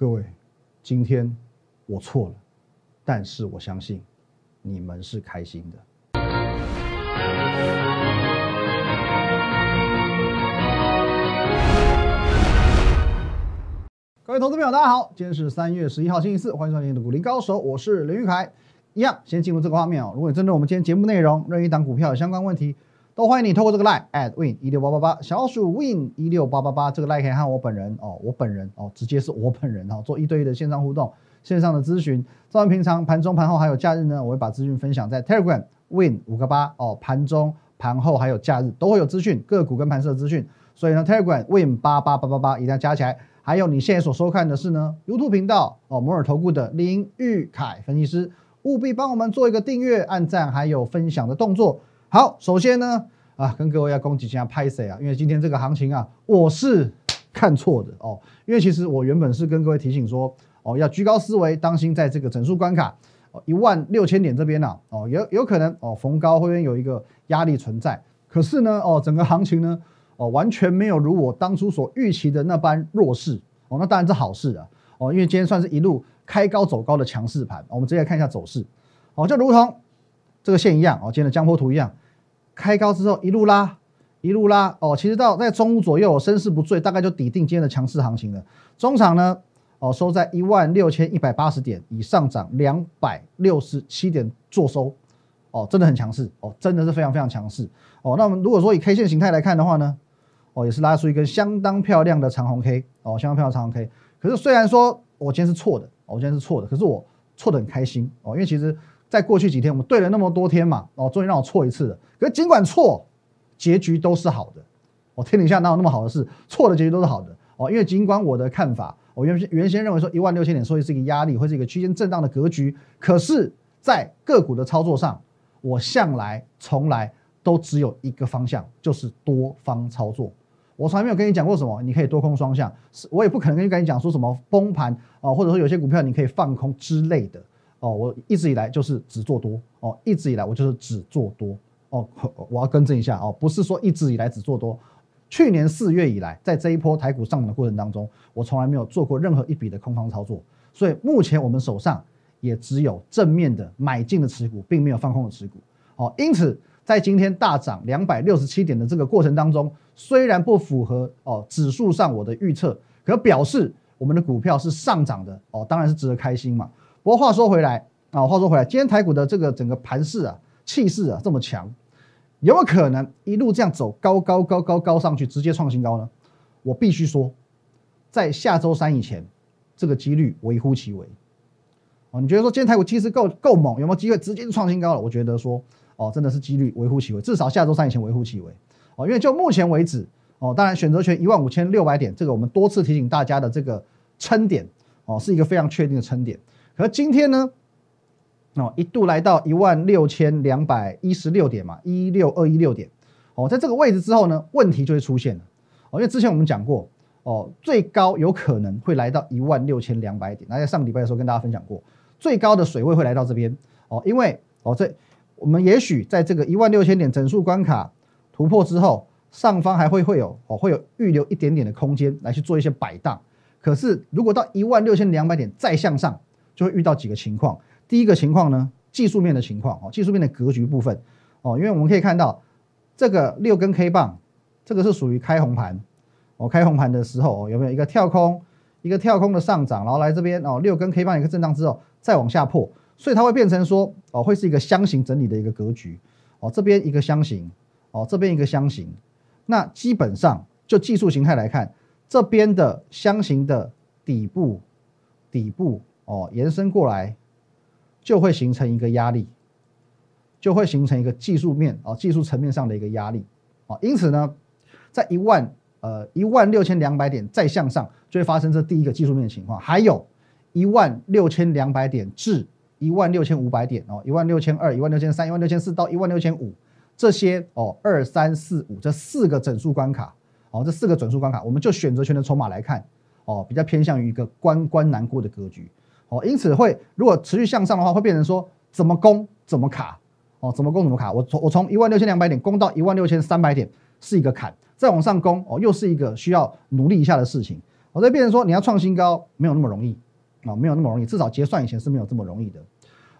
各位，今天我错了，但是我相信你们是开心的。各位投资朋友，大家好，今天是三月十一号星期四，欢迎收看今天的股林高手，我是林玉凯。一样，先进入这个画面哦。如果你针对我们今天节目内容，任意一档股票有相关问题，都欢迎你透过这个 line at win 一六八八八，小鼠 win 一六八八八，这个 line 可以和我本人哦，我本人哦，直接是我本人哦，做一对一的线上互动、线上的咨询。照完平常盘中、盘后还有假日呢，我会把资讯分享在 Telegram win 五个八哦，盘中、盘后还有假日都会有资讯，个股跟盘势的资讯。所以呢，Telegram win 八八八八八一定要加起来。还有你现在所收看的是呢 YouTube 频道哦，摩尔投顾的林玉凯分析师，务必帮我们做一个订阅、按赞还有分享的动作。好，首先呢。啊，跟各位要恭喜一下拍谁啊？因为今天这个行情啊，我是看错的哦。因为其实我原本是跟各位提醒说，哦，要居高思维，当心在这个整数关卡哦一万六千点这边呢，哦有有可能哦逢高会有一个压力存在。可是呢，哦整个行情呢，哦完全没有如我当初所预期的那般弱势哦，那当然是好事啊哦，因为今天算是一路开高走高的强势盘。我们直接看一下走势，哦，就如同这个线一样哦，今天的江波图一样。开高之后一路拉，一路拉哦，其实到在中午左右，我身势不坠，大概就抵定今天的强势行情了。中场呢，哦收在一万六千一百八十点，以上涨两百六十七点做收，哦，真的很强势哦，真的是非常非常强势哦。那我们如果说以 K 线形态来看的话呢，哦也是拉出一根相当漂亮的长红 K 哦，相当漂亮长红 K。可是虽然说我今天是错的，我今天是错的，可是我错的很开心哦，因为其实。在过去几天，我们对了那么多天嘛，哦，终于让我错一次了。可是尽管错，结局都是好的。我天底下哪有那么好的事？错的结局都是好的哦。因为尽管我的看法，我原先原先认为说一万六千点所以是一个压力，会是一个区间震荡的格局。可是，在个股的操作上，我向来从来都只有一个方向，就是多方操作。我从来没有跟你讲过什么，你可以多空双向，是我也不可能跟跟你讲说什么崩盘啊，或者说有些股票你可以放空之类的。哦，我一直以来就是只做多哦，一直以来我就是只做多哦，我要更正一下哦，不是说一直以来只做多，去年四月以来，在这一波台股上涨的过程当中，我从来没有做过任何一笔的空方操作，所以目前我们手上也只有正面的买进的持股，并没有放空的持股哦，因此在今天大涨两百六十七点的这个过程当中，虽然不符合哦指数上我的预测，可表示我们的股票是上涨的哦，当然是值得开心嘛。不过话说回来啊，话说回来，今天台股的这个整个盘势啊、气势啊这么强，有没有可能一路这样走高高高高高上去，直接创新高呢？我必须说，在下周三以前，这个几率微乎其微。哦，你觉得说今天台股其实够够猛，有没有机会直接就创新高了？我觉得说，哦，真的是几率微乎其微，至少下周三以前微乎其微。哦，因为就目前为止，哦，当然选择权一万五千六百点，这个我们多次提醒大家的这个撑点，哦，是一个非常确定的撑点。可今天呢，哦，一度来到一万六千两百一十六点嘛，一六二一六点，哦，在这个位置之后呢，问题就会出现了，哦，因为之前我们讲过，哦，最高有可能会来到一万六千两百点，那在上个礼拜的时候跟大家分享过，最高的水位会来到这边，哦，因为哦，这我们也许在这个一万六千点整数关卡突破之后，上方还会会有哦，会有预留一点点的空间来去做一些摆荡，可是如果到一万六千两百点再向上，就会遇到几个情况。第一个情况呢，技术面的情况哦，技术面的格局部分哦，因为我们可以看到这个六根 K 棒，这个是属于开红盘哦，开红盘的时候哦，有没有一个跳空，一个跳空的上涨，然后来这边哦，六根 K 棒一个震荡之后再往下破，所以它会变成说哦，会是一个箱型整理的一个格局哦，这边一个箱型哦，这边一个箱型，那基本上就技术形态来看，这边的箱型的底部底部。哦，延伸过来就会形成一个压力，就会形成一个技术面哦，技术层面上的一个压力哦。因此呢，在一万呃一万六千两百点再向上，就会发生这第一个技术面的情况。还有一万六千两百点至一万六千五百点哦，一万六千二、一万六千三、一万六千四到一万六千五这些哦，二三四五这四个整数关卡哦，这四个整数关卡，我们就选择权的筹码来看哦，比较偏向于一个关关难过的格局。哦，因此会如果持续向上的话，会变成说怎么攻怎么卡，哦，怎么攻怎么卡。我从我从一万六千两百点攻到一万六千三百点是一个坎，再往上攻哦，又是一个需要努力一下的事情。我再变成说你要创新高没有那么容易啊，没有那么容易，至少结算以前是没有这么容易的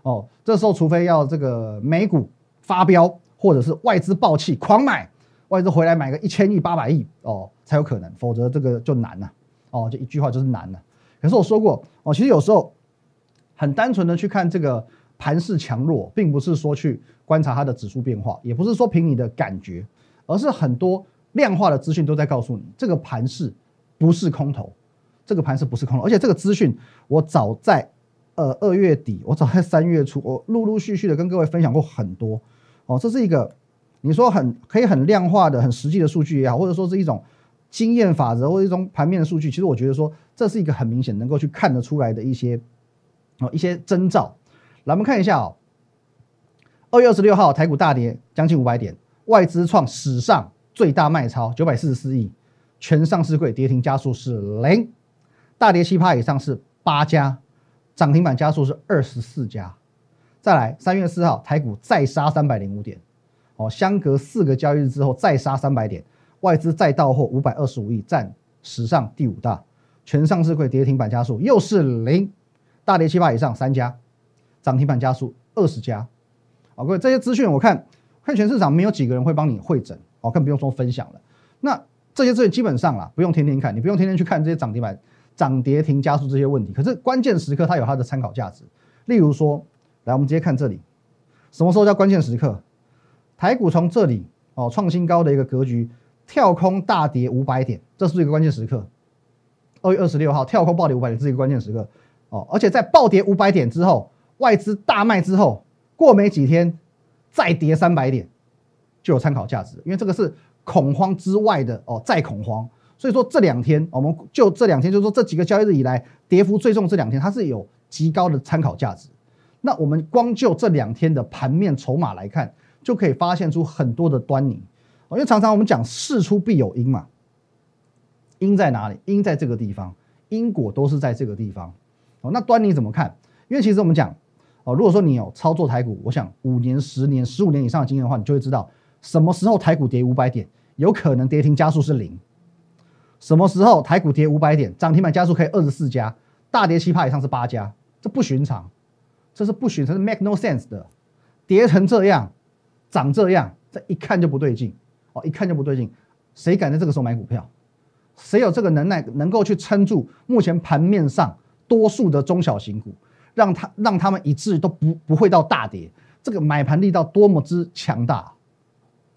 哦。这时候除非要这个美股发飙，或者是外资暴气狂买，外资回来买个一千亿、八百亿哦才有可能，否则这个就难了哦。就一句话就是难了。可是我说过哦，其实有时候很单纯的去看这个盘势强弱，并不是说去观察它的指数变化，也不是说凭你的感觉，而是很多量化的资讯都在告诉你，这个盘势不是空头，这个盘势不是空头，而且这个资讯我早在呃二月底，我早在三月初，我陆陆续续的跟各位分享过很多哦，这是一个你说很可以很量化的、很实际的数据也好，或者说是一种经验法则或者一种盘面的数据，其实我觉得说。这是一个很明显能够去看得出来的一些哦一些征兆。来，我们看一下哦，二月二十六号台股大跌将近五百点，外资创史上最大卖超九百四十四亿，全上市柜跌停加速是零，大跌七趴以上是八家，涨停板加速是二十四家。再来，三月四号台股再杀三百零五点，哦，相隔四个交易日之后再杀三百点，外资再到货五百二十五亿，占史上第五大。全上市柜跌停板加速又是零，大跌七八以上三家，涨停板加速二十家，啊，各位这些资讯我看看全市场没有几个人会帮你会诊，哦，更不用说分享了。那这些资讯基本上啦，不用天天看，你不用天天去看这些涨停板、涨跌停加速这些问题。可是关键时刻它有它的参考价值。例如说，来我们直接看这里，什么时候叫关键时刻？台股从这里哦创新高的一个格局，跳空大跌五百点，这是一个关键时刻。二月二十六号跳空暴跌五百点，这是一个关键时刻哦。而且在暴跌五百点之后，外资大卖之后，过没几天再跌三百点，就有参考价值。因为这个是恐慌之外的哦，再恐慌。所以说这两天，我们就这两天，就是说这几个交易日以来跌幅最重这两天，它是有极高的参考价值。那我们光就这两天的盘面筹码来看，就可以发现出很多的端倪。因为常常我们讲事出必有因嘛。因在哪里？因在这个地方，因果都是在这个地方。哦，那端倪怎么看？因为其实我们讲，哦，如果说你有操作台股，我想五年、十年、十五年以上的经验的话，你就会知道什么时候台股跌五百点，有可能跌停加速是零；什么时候台股跌五百点，涨停板加速可以二十四家，大跌七趴以上是八家，这不寻常，这是不寻常，是 make no sense 的。跌成这样，涨这样，这一看就不对劲。哦，一看就不对劲，谁敢在这个时候买股票？谁有这个能耐，能够去撑住目前盘面上多数的中小型股，让他让他们一致都不不会到大跌，这个买盘力道多么之强大，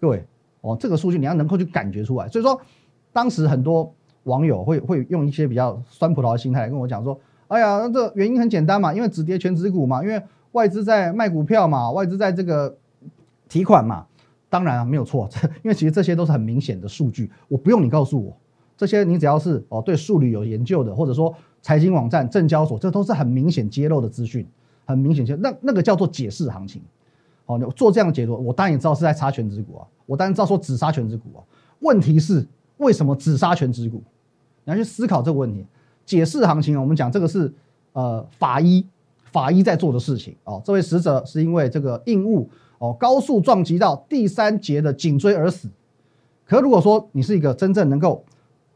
各位哦，这个数据你要能够去感觉出来。所以说，当时很多网友会会用一些比较酸葡萄的心态跟我讲说：“哎呀，那这原因很简单嘛，因为只跌全指股嘛，因为外资在卖股票嘛，外资在这个提款嘛。”当然啊，没有错，因为其实这些都是很明显的数据，我不用你告诉我。这些你只要是哦对数理有研究的，或者说财经网站、证交所，这都是很明显揭露的资讯，很明显揭那那个叫做解释行情。哦，做这样的解读，我当然也知道是在杀全指股啊，我当然知道说只杀全指股啊。问题是为什么只杀全指股？你要去思考这个问题。解释行情，我们讲这个是呃法医法医在做的事情哦。这位死者是因为这个硬物哦高速撞击到第三节的颈椎而死。可如果说你是一个真正能够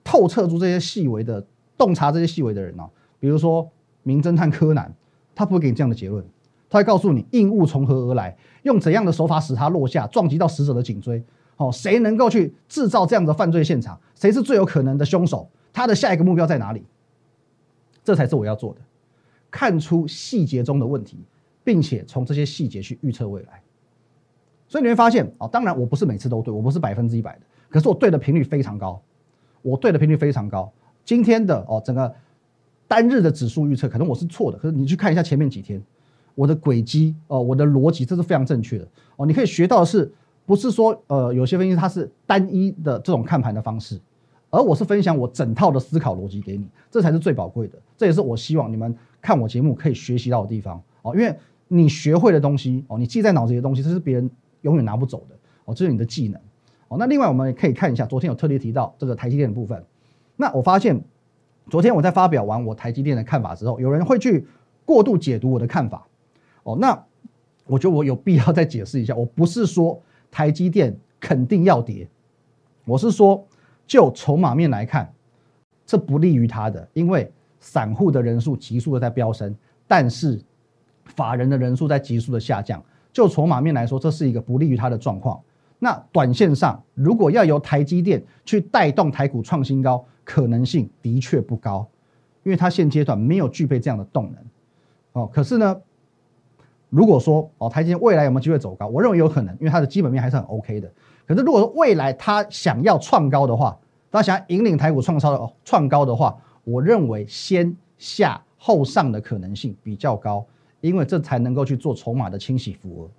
透彻出这些细微的洞察，这些细微的人呢？比如说名侦探柯南，他不会给你这样的结论，他会告诉你硬物从何而来，用怎样的手法使它落下，撞击到死者的颈椎。哦，谁能够去制造这样的犯罪现场？谁是最有可能的凶手？他的下一个目标在哪里？这才是我要做的，看出细节中的问题，并且从这些细节去预测未来。所以你会发现，哦，当然我不是每次都对，我不是百分之一百的，可是我对的频率非常高。我对的频率非常高，今天的哦整个单日的指数预测可能我是错的，可是你去看一下前面几天，我的轨迹哦，我的逻辑这是非常正确的哦。你可以学到的是，不是说呃有些分析它是单一的这种看盘的方式，而我是分享我整套的思考逻辑给你，这才是最宝贵的，这也是我希望你们看我节目可以学习到的地方哦。因为你学会的东西哦，你记在脑子里的东西，这是别人永远拿不走的哦，这是你的技能。哦，那另外我们也可以看一下，昨天有特别提到这个台积电的部分。那我发现，昨天我在发表完我台积电的看法之后，有人会去过度解读我的看法。哦，那我觉得我有必要再解释一下，我不是说台积电肯定要跌，我是说就筹码面来看，这不利于它的，因为散户的人数急速的在飙升，但是法人的人数在急速的下降。就筹码面来说，这是一个不利于它的状况。那短线上，如果要由台积电去带动台股创新高，可能性的确不高，因为它现阶段没有具备这样的动能。哦，可是呢，如果说哦，台积电未来有没有机会走高？我认为有可能，因为它的基本面还是很 OK 的。可是如果说未来它想要创高的话，它想要引领台股创高的创高的话，我认为先下后上的可能性比较高，因为这才能够去做筹码的清洗符额。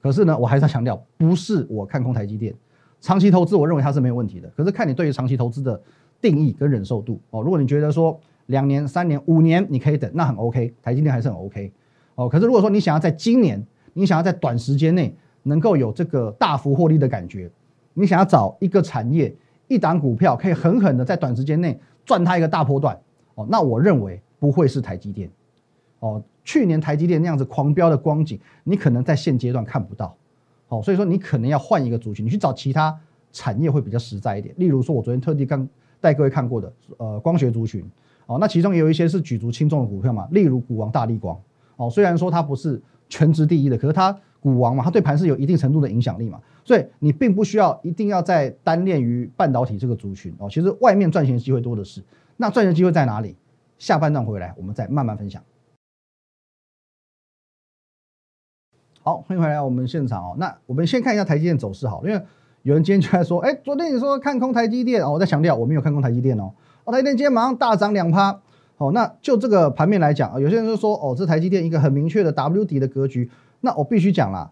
可是呢，我还是要强调，不是我看空台积电，长期投资我认为它是没有问题的。可是看你对于长期投资的定义跟忍受度哦。如果你觉得说两年、三年、五年你可以等，那很 OK，台积电还是很 OK 哦。可是如果说你想要在今年，你想要在短时间内能够有这个大幅获利的感觉，你想要找一个产业。一档股票可以狠狠的在短时间内赚它一个大波段哦，那我认为不会是台积电哦。去年台积电那样子狂飙的光景，你可能在现阶段看不到哦，所以说你可能要换一个族群，你去找其他产业会比较实在一点。例如说，我昨天特地刚带各位看过的呃光学族群哦，那其中也有一些是举足轻重的股票嘛，例如股王大力光哦，虽然说它不是全职第一的，可是它股王嘛，它对盘是有一定程度的影响力嘛。所以你并不需要一定要在单恋于半导体这个族群哦，其实外面赚钱机会多的是。那赚钱机会在哪里？下半段回来我们再慢慢分享。好，欢迎回来我们现场哦。那我们先看一下台积电走势好，因为有人今天就在说，哎，昨天你说看空台积电哦，我在强调我没有看空台积电哦。台积电今天马上大涨两趴。哦，那就这个盘面来讲啊，有些人就说，哦，这台积电一个很明确的 W 底的格局。那我必须讲啦，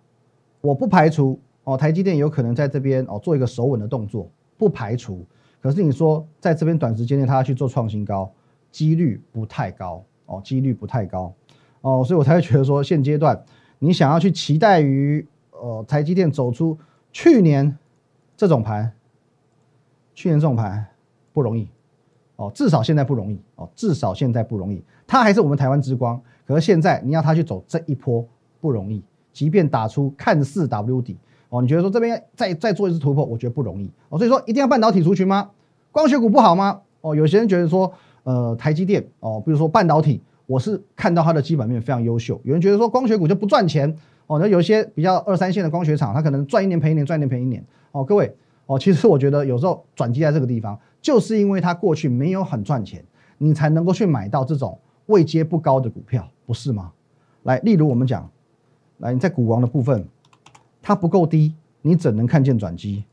我不排除。哦，台积电有可能在这边哦做一个守稳的动作，不排除。可是你说在这边短时间内它要去做创新高，几率不太高哦，几率不太高哦，所以我才会觉得说现阶段你想要去期待于呃台积电走出去年这种盘，去年这种盘不容易哦，至少现在不容易哦，至少现在不容易。它还是我们台湾之光，可是现在你要它去走这一波不容易，即便打出看似 W 底。哦，你觉得说这边再再做一次突破，我觉得不容易哦。所以说一定要半导体族群吗？光学股不好吗？哦，有些人觉得说，呃，台积电哦，比如说半导体，我是看到它的基本面非常优秀。有人觉得说光学股就不赚钱哦，那有些比较二三线的光学厂，它可能赚一年赔一年，赚一年赔一年。哦，各位哦，其实我觉得有时候转机在这个地方，就是因为它过去没有很赚钱，你才能够去买到这种位阶不高的股票，不是吗？来，例如我们讲，来你在股王的部分。它不够低，你怎能看见转机？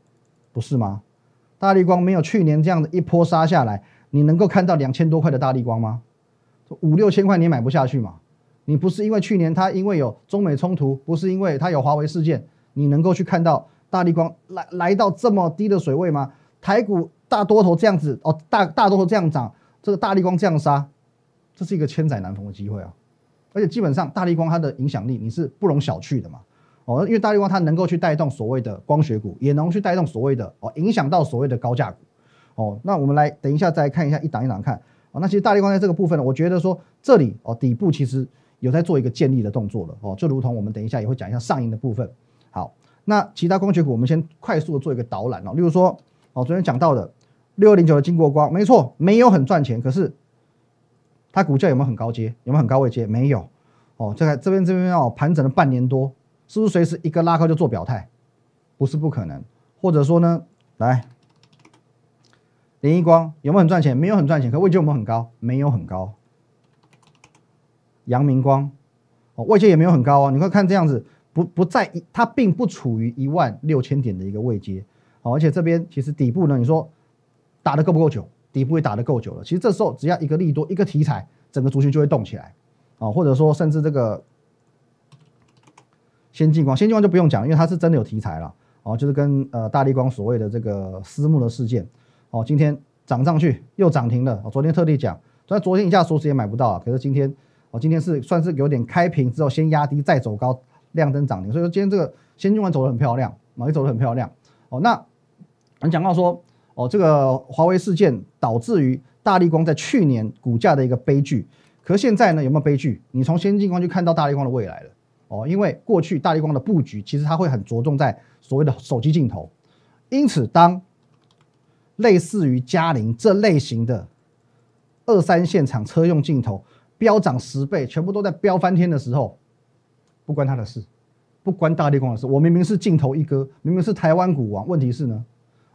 不是吗？大力光没有去年这样的一波杀下来，你能够看到两千多块的大力光吗？五六千块你买不下去嘛？你不是因为去年它因为有中美冲突，不是因为它有华为事件，你能够去看到大力光来来到这么低的水位吗？台股大多头这样子哦，大大多头这样涨，这个大力光这样杀，这是一个千载难逢的机会啊！而且基本上大力光它的影响力你是不容小觑的嘛。哦，因为大力光它能够去带动所谓的光学股，也能去带动所谓的哦，影响到所谓的高价股。哦，那我们来等一下再看一下一档一档看。哦，那其实大力光在这个部分呢，我觉得说这里哦底部其实有在做一个建立的动作了。哦，就如同我们等一下也会讲一下上影的部分。好，那其他光学股我们先快速的做一个导览哦。例如说哦，昨天讲到的六二零九的金国光，没错，没有很赚钱，可是它股价有没有很高阶？有没有很高位阶？没有。哦，这个这边这边哦盘整了半年多。是不是随时一个拉高就做表态？不是不可能，或者说呢，来，联一光有没有很赚钱？没有很赚钱，可位置有没有很高？没有很高。阳明光哦，位阶也没有很高啊。你会看这样子，不不在一，它并不处于一万六千点的一个位阶哦。而且这边其实底部呢，你说打的够不够久？底部也打的够久了。其实这时候只要一个利多，一个题材，整个族群就会动起来啊。或者说甚至这个。先进光，先进光就不用讲，因为它是真的有题材了哦，就是跟呃大力光所谓的这个私募的事件哦，今天涨上去又涨停了。我昨天特地讲，虽然昨天一下说死也买不到啊，可是今天哦，今天是算是有点开平之后先压低再走高，亮灯涨停，所以说今天这个先进光走得很漂亮，马也走得很漂亮哦。那我们讲到说哦，这个华为事件导致于大力光在去年股价的一个悲剧，可现在呢有没有悲剧？你从先进光就看到大力光的未来了。哦，因为过去大力光的布局其实它会很着重在所谓的手机镜头，因此当类似于嘉陵这类型的二三线厂车用镜头飙涨十倍，全部都在飙翻天的时候，不关他的事，不关大力光的事。我明明是镜头一哥，明明是台湾股王，问题是呢，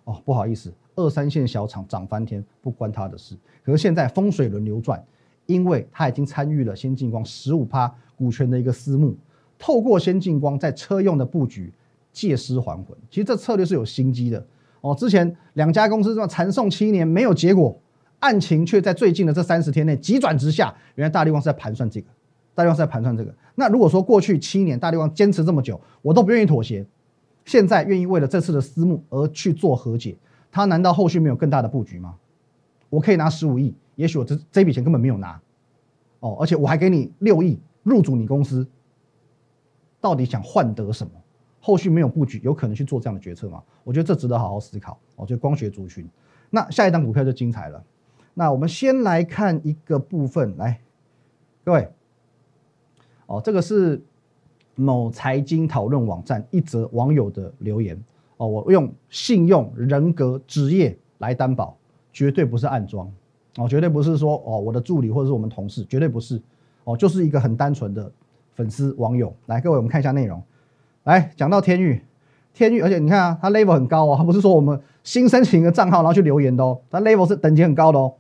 哦，不好意思，二三线小厂涨翻天，不关他的事。可是现在风水轮流转，因为他已经参与了先进光十五趴股权的一个私募，透过先进光在车用的布局借尸还魂。其实这策略是有心机的。哦，之前两家公司这么缠送七年没有结果，案情却在最近的这三十天内急转直下。原来大力光是在盘算这个，大力光是在盘算这个。那如果说过去七年大力光坚持这么久，我都不愿意妥协，现在愿意为了这次的私募而去做和解，他难道后续没有更大的布局吗？我可以拿十五亿，也许我这这笔钱根本没有拿，哦，而且我还给你六亿入主你公司，到底想换得什么？后续没有布局，有可能去做这样的决策吗？我觉得这值得好好思考。我觉得光学族群，那下一档股票就精彩了。那我们先来看一个部分，来，各位，哦，这个是某财经讨论网站一则网友的留言。哦，我用信用、人格、职业来担保，绝对不是暗装。哦，绝对不是说哦，我的助理或者是我们同事，绝对不是。哦，就是一个很单纯的粉丝网友。来，各位，我们看一下内容。来讲到天域，天域，而且你看啊，它 level 很高哦，它不是说我们新申请一个账号然后去留言的哦，它 level 是等级很高的哦。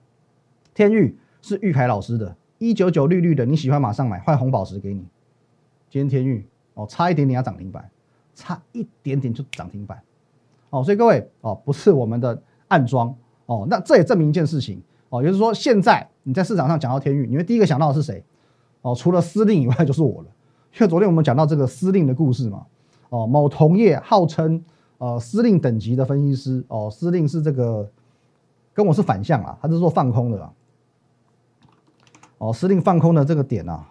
天域是玉凯老师的，一九九绿绿的，你喜欢马上买，换红宝石给你。今天天域哦，差一点点要涨停板，差一点点就涨停板哦，所以各位哦，不是我们的暗装哦，那这也证明一件事情哦，也就是说现在你在市场上讲到天域，你会第一个想到的是谁？哦，除了司令以外就是我了，因为昨天我们讲到这个司令的故事嘛。哦，某同业号称呃司令等级的分析师哦，司令是这个跟我是反向啊，他是做放空的啊。哦，司令放空的这个点啊，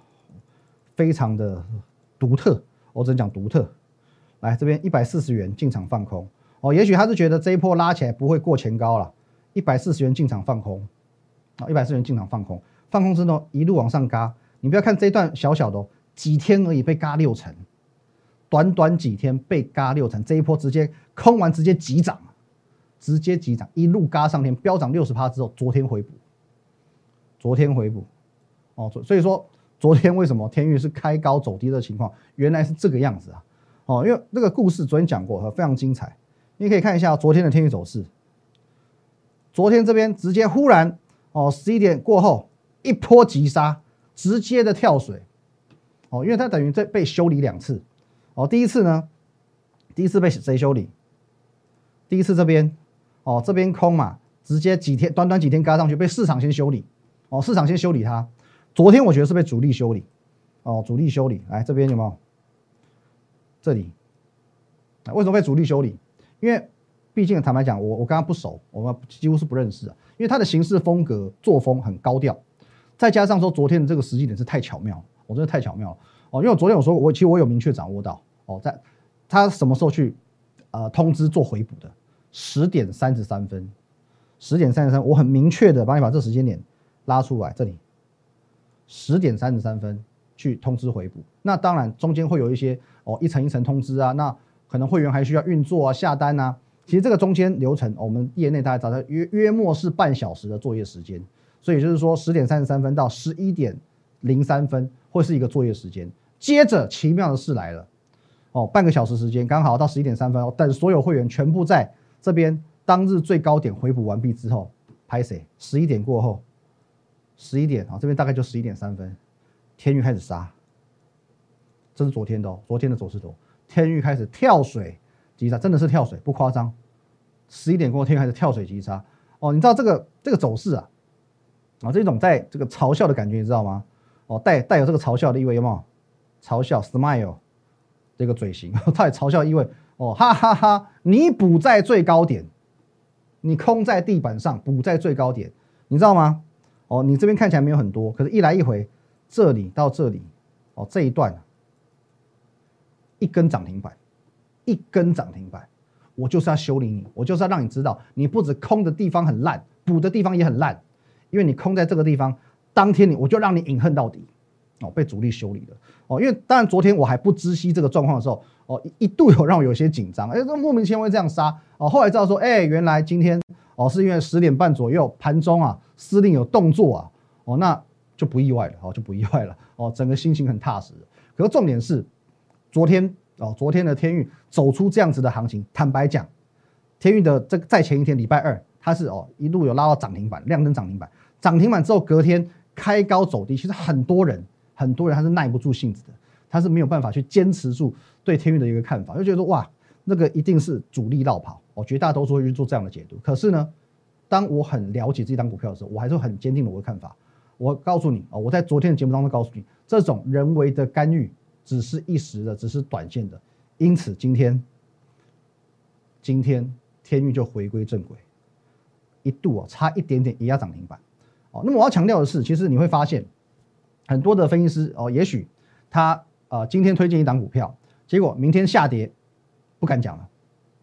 非常的独特，我只能讲独特。来这边一百四十元进场放空。哦，也许他是觉得这一波拉起来不会过前高了，一百四十元进场放空。啊，一百四十元进场放空，放空之后一路往上嘎，你不要看这一段小小的，几天而已被嘎六成。短短几天被嘎六成，这一波直接空完直接急涨，直接急涨，一路嘎上天，飙涨六十趴之后，昨天回补，昨天回补，哦，所以说昨天为什么天域是开高走低的情况，原来是这个样子啊，哦，因为这个故事昨天讲过，非常精彩，你可以看一下昨天的天域走势，昨天这边直接忽然哦十一点过后一波急杀，直接的跳水，哦，因为它等于在被修理两次。哦，第一次呢，第一次被谁修理？第一次这边，哦，这边空嘛，直接几天，短短几天嘎上去，被市场先修理。哦，市场先修理它。昨天我觉得是被主力修理。哦，主力修理，来这边有没有？这里，为什么被主力修理？因为毕竟坦白讲，我我跟他不熟，我们几乎是不认识啊。因为他的行事风格、作风很高调，再加上说昨天的这个时机点是太巧妙，我真的太巧妙了。哦，因为我昨天我说我其实我有明确掌握到。哦，在他什么时候去呃通知做回补的？十点三十三分，十点三十三，我很明确的帮你把这时间点拉出来，这里十点三十三分去通知回补。那当然中间会有一些哦一层一层通知啊，那可能会员还需要运作啊下单啊。其实这个中间流程，我们业内大概找到约约莫是半小时的作业时间，所以就是说十点三十三分到十一点零三分会是一个作业时间。接着奇妙的事来了。哦，半个小时时间刚好到十一点三分，等所有会员全部在这边当日最高点回补完毕之后，拍谁？十一点过后，十一点啊，这边大概就十一点三分，天域开始杀，这是昨天的哦，昨天的走势图，天域开始跳水急杀，真的是跳水，不夸张。十一点过，天域开始跳水急杀。哦，你知道这个这个走势啊，啊，这种在这个嘲笑的感觉，你知道吗？哦，带带有这个嘲笑的意味，有没有？嘲笑，smile。这个嘴型，他也嘲笑意味哦，哈哈哈！你补在最高点，你空在地板上补在最高点，你知道吗？哦，你这边看起来没有很多，可是一来一回，这里到这里，哦，这一段一根涨停板，一根涨停板，我就是要修理你，我就是要让你知道，你不止空的地方很烂，补的地方也很烂，因为你空在这个地方，当天你我就让你隐恨到底。哦，被主力修理了哦，因为当然昨天我还不知悉这个状况的时候，哦一度有让我有些紧张，哎，这莫名其妙会这样杀哦，后来知道说，哎，原来今天哦是因为十点半左右盘中啊，司令有动作啊，哦，那就不意外了，哦，就不意外了，哦，整个心情很踏实。可是重点是，昨天哦，昨天的天运走出这样子的行情，坦白讲，天运的这在前一天礼拜二，它是哦一路有拉到涨停板，亮灯涨停板，涨停板之后隔天开高走低，其实很多人很多人他是耐不住性子的，他是没有办法去坚持住对天运的一个看法，就觉得哇，那个一定是主力绕跑，哦，绝大多数会去做这样的解读。可是呢？当我很了解这张股票的时候，我还是很坚定的我的看法。我告诉你啊，我在昨天的节目当中告诉你，这种人为的干预只是一时的，只是短线的。因此今天，今天天域就回归正轨，一度啊差一点点也要涨停板。哦，那么我要强调的是，其实你会发现很多的分析师哦，也许他呃今天推荐一档股票，结果明天下跌，不敢讲了。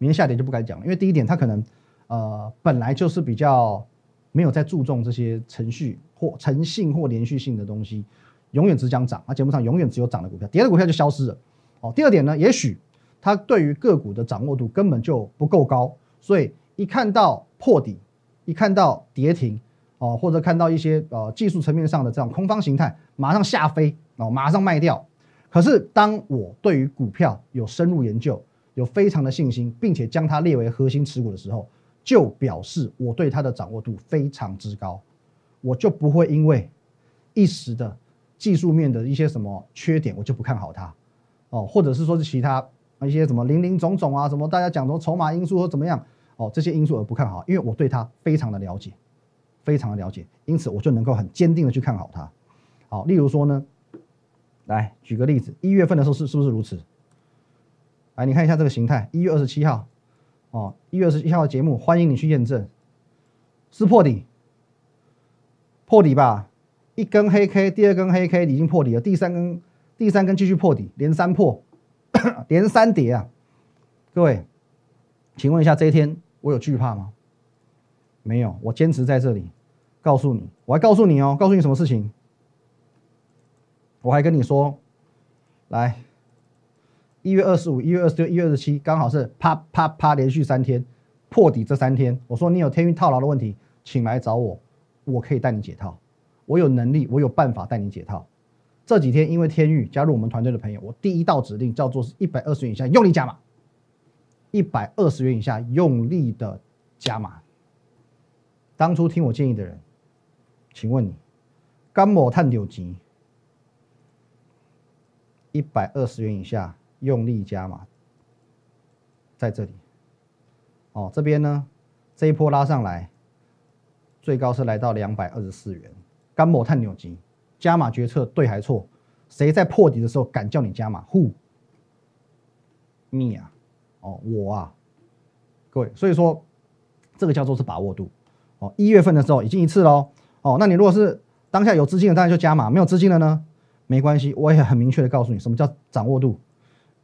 明天下跌就不敢讲了，因为第一点他可能。呃，本来就是比较没有在注重这些程序或诚信或连续性的东西，永远只讲涨，那节目上永远只有涨的股票，跌的股票就消失了。哦，第二点呢，也许他对于个股的掌握度根本就不够高，所以一看到破底，一看到跌停，哦，或者看到一些呃技术层面上的这种空方形态，马上下飞，哦，马上卖掉。可是当我对于股票有深入研究，有非常的信心，并且将它列为核心持股的时候，就表示我对它的掌握度非常之高，我就不会因为一时的技术面的一些什么缺点，我就不看好它，哦，或者是说是其他一些什么零零总总啊，什么大家讲的筹码因素或怎么样，哦，这些因素而不看好，因为我对它非常的了解，非常的了解，因此我就能够很坚定的去看好它。好，例如说呢，来举个例子，一月份的时候是是不是如此？来，你看一下这个形态，一月二十七号。哦，一月二十一号的节目，欢迎你去验证，是破底，破底吧，一根黑 K，第二根黑 K 已经破底了，第三根，第三根继续破底，连三破，连三跌啊！各位，请问一下，这一天我有惧怕吗？没有，我坚持在这里，告诉你，我还告诉你哦，告诉你什么事情？我还跟你说，来。一月二十五、一月二十六、一月二十七，刚好是啪啪啪连续三天破底。这三天，我说你有天运套牢的问题，请来找我，我可以带你解套。我有能力，我有办法带你解套。这几天因为天域加入我们团队的朋友，我第一道指令叫做是一百二十元以下用力加码，一百二十元以下用力的加码。当初听我建议的人，请问你，干某探九级，一百二十元以下。用力加码，在这里，哦，这边呢，这一波拉上来，最高是来到两百二十四元。干某碳扭机加码决策对还错？谁在破底的时候敢叫你加码？Who？Me 啊，哦，我啊，各位，所以说这个叫做是把握度。哦，一月份的时候已经一次喽。哦，那你如果是当下有资金的，当然就加码；没有资金的呢，没关系。我也很明确的告诉你，什么叫掌握度。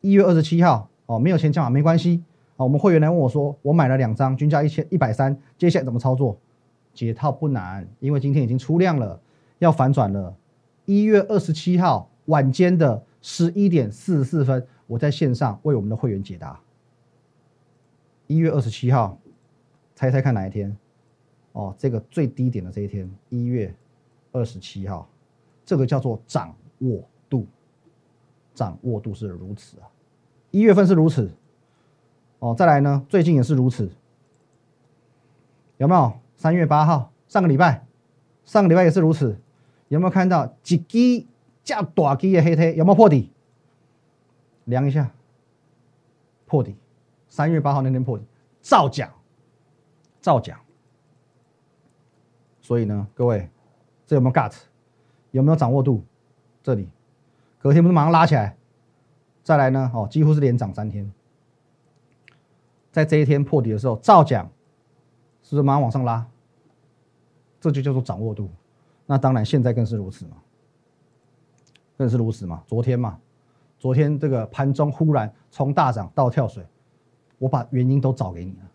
一月二十七号哦，没有钱加码没关系哦。我们会员来问我说，我买了两张，均价一千一百三，接下来怎么操作？解套不难，因为今天已经出量了，要反转了。一月二十七号晚间的十一点四十四分，我在线上为我们的会员解答。一月二十七号，猜猜看哪一天？哦，这个最低点的这一天，一月二十七号，这个叫做掌握。掌握度是如此啊，一月份是如此，哦，再来呢，最近也是如此，有没有？三月八号，上个礼拜，上个礼拜也是如此，有没有看到几基加大基的黑 K 有没有破底？量一下，破底，三月八号那天破底，造假，造假。所以呢，各位，这有没有 gut？有没有掌握度？这里。隔天不是马上拉起来，再来呢？哦，几乎是连涨三天，在这一天破底的时候，照讲是不是马上往上拉？这就叫做掌握度。那当然，现在更是如此嘛，更是如此嘛。昨天嘛，昨天这个盘中忽然从大涨到跳水，我把原因都找给你了，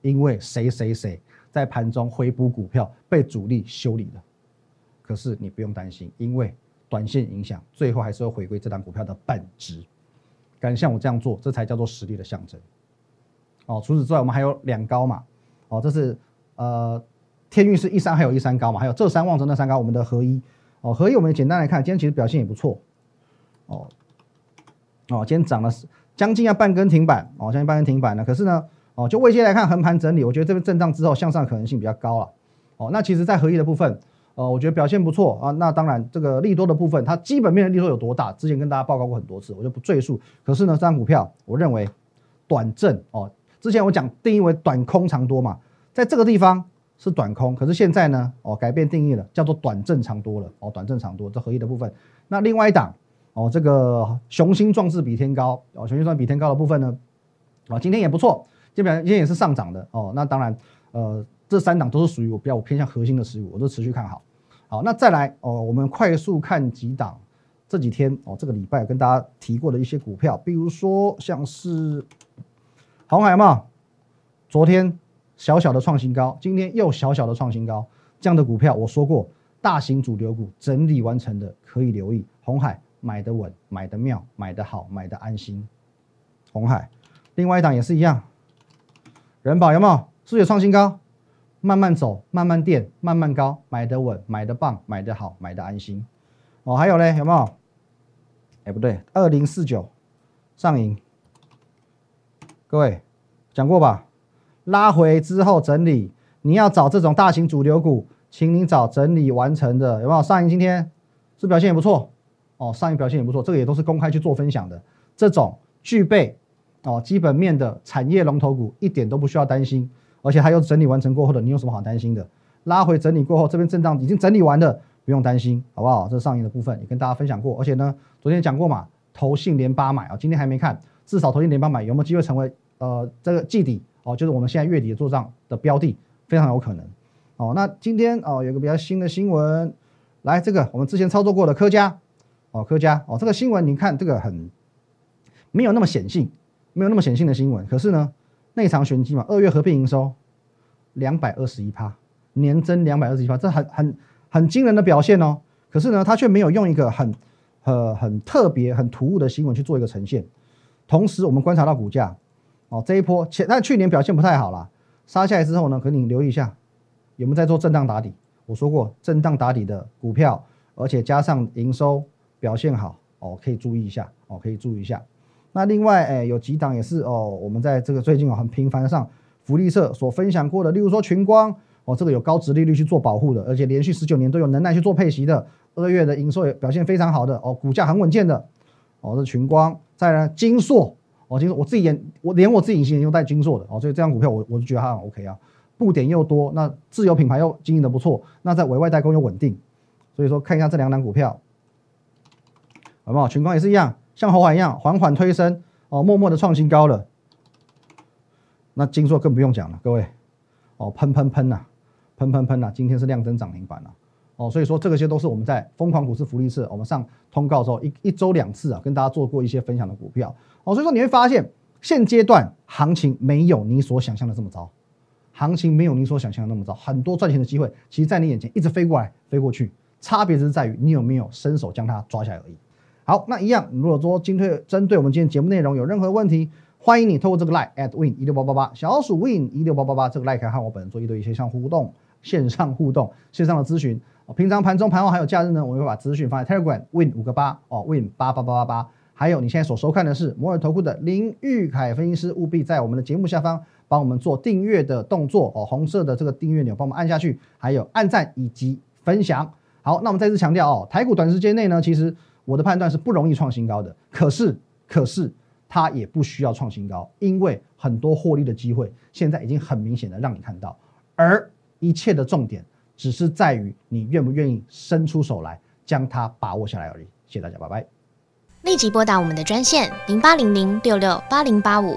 因为谁谁谁在盘中回补股票被主力修理了。可是你不用担心，因为。短线影响，最后还是要回归这档股票的本质。敢像我这样做，这才叫做实力的象征。哦，除此之外，我们还有两高嘛。哦，这是呃天运是一山还有一山高嘛，还有这山望着那山高，我们的合一哦，合一我们简单来看，今天其实表现也不错哦哦，今天涨了将近要半根停板哦，将近半根停板呢，可是呢哦，就位阶来看横盘整理，我觉得这边震荡之后向上可能性比较高了哦，那其实在合一的部分。呃，我觉得表现不错啊。那当然，这个利多的部分，它基本面的利多有多大？之前跟大家报告过很多次，我就不赘述。可是呢，这张股票，我认为短正哦。之前我讲定义为短空长多嘛，在这个地方是短空，可是现在呢，哦，改变定义了，叫做短正长多了哦。短正长多这合一的部分。那另外一档哦，这个雄心壮志比天高哦，雄心壮志比天高的部分呢，啊，今天也不错，基本上今天也是上涨的哦。那当然，呃。这三档都是属于我比较偏向核心的持股，我都持续看好。好，那再来哦，我们快速看几档这几天哦，这个礼拜跟大家提过的一些股票，比如说像是红海嘛，昨天小小的创新高，今天又小小的创新高，这样的股票我说过，大型主流股整理完成的可以留意。红海买的稳，买的妙，买的好，买的安心。红海，另外一档也是一样，人保有没有？是不是有创新高？慢慢走，慢慢垫，慢慢高，买的稳，买的棒，买的好，买的安心。哦，还有嘞，有没有？哎，不对，二零四九上影，各位讲过吧？拉回之后整理，你要找这种大型主流股，请你找整理完成的，有没有？上影今天是表现也不错哦，上影表现也不错，这个也都是公开去做分享的。这种具备哦基本面的产业龙头股，一点都不需要担心。而且还有整理完成过后的，你有什么好担心的？拉回整理过后，这边震荡已经整理完了，不用担心，好不好？这是上影的部分，也跟大家分享过。而且呢，昨天讲过嘛，投信连八买啊，今天还没看，至少投信连八买有没有机会成为呃这个季底哦？就是我们现在月底的做账的标的，非常有可能。哦，那今天哦有个比较新的新闻，来这个我们之前操作过的科家哦，科家哦，这个新闻你看这个很没有那么显性，没有那么显性的新闻，可是呢。内藏玄机嘛，二月合并营收两百二十一趴，年增两百二十一趴，这很很很惊人的表现哦。可是呢，他却没有用一个很呃很特别、很突兀的新闻去做一个呈现。同时，我们观察到股价哦，这一波前但去年表现不太好啦，杀下来之后呢，可你留意一下有没有在做震荡打底。我说过，震荡打底的股票，而且加上营收表现好哦，可以注意一下哦，可以注意一下。那另外，哎，有几档也是哦，我们在这个最近哦很频繁上福利社所分享过的，例如说群光哦，这个有高值利率去做保护的，而且连续十九年都有能耐去做配息的，二月的营收也表现非常好的哦，股价很稳健的哦，这群光。再来金硕哦，金硕我自己眼我连我自己隐形眼镜戴金硕的哦，所以这张股票我我就觉得它很 OK 啊，布点又多，那自有品牌又经营的不错，那在委外代工又稳定，所以说看一下这两档股票，好不好？群光也是一样。像红海一样缓缓推升哦，默默的创新高了。那金硕更不用讲了，各位哦，喷喷喷呐，喷喷喷呐，今天是亮灯涨停板了哦。所以说这个些都是我们在疯狂股市福利社，我们上通告之后一一周两次啊，跟大家做过一些分享的股票哦。所以说你会发现现阶段行情没有你所想象的这么糟，行情没有你所想象的那么糟，很多赚钱的机会其实在你眼前一直飞过来飞过去，差别只是在于你有没有伸手将它抓起来而已。好，那一样，如果说针对针对我们今天节目内容有任何问题，欢迎你透过这个 line at win 一六八八八小鼠 win 一六八八八这个 line 可以和我本人做一对一线上互动，线上互动，线上的咨询。平常盘中盘后还有假日呢，我会把资讯放在 Telegram win 五个八哦 win 八八八八八。还有你现在所收看的是摩尔投顾的林玉凯分析师，务必在我们的节目下方帮我们做订阅的动作哦，红色的这个订阅钮帮我们按下去，还有按赞以及分享。好，那我们再次强调哦，台股短时间内呢，其实。我的判断是不容易创新高的，可是，可是它也不需要创新高，因为很多获利的机会现在已经很明显的让你看到，而一切的重点只是在于你愿不愿意伸出手来将它把握下来而已。谢谢大家，拜拜。立即拨打我们的专线零八零零六六八零八五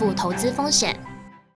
不投资风险。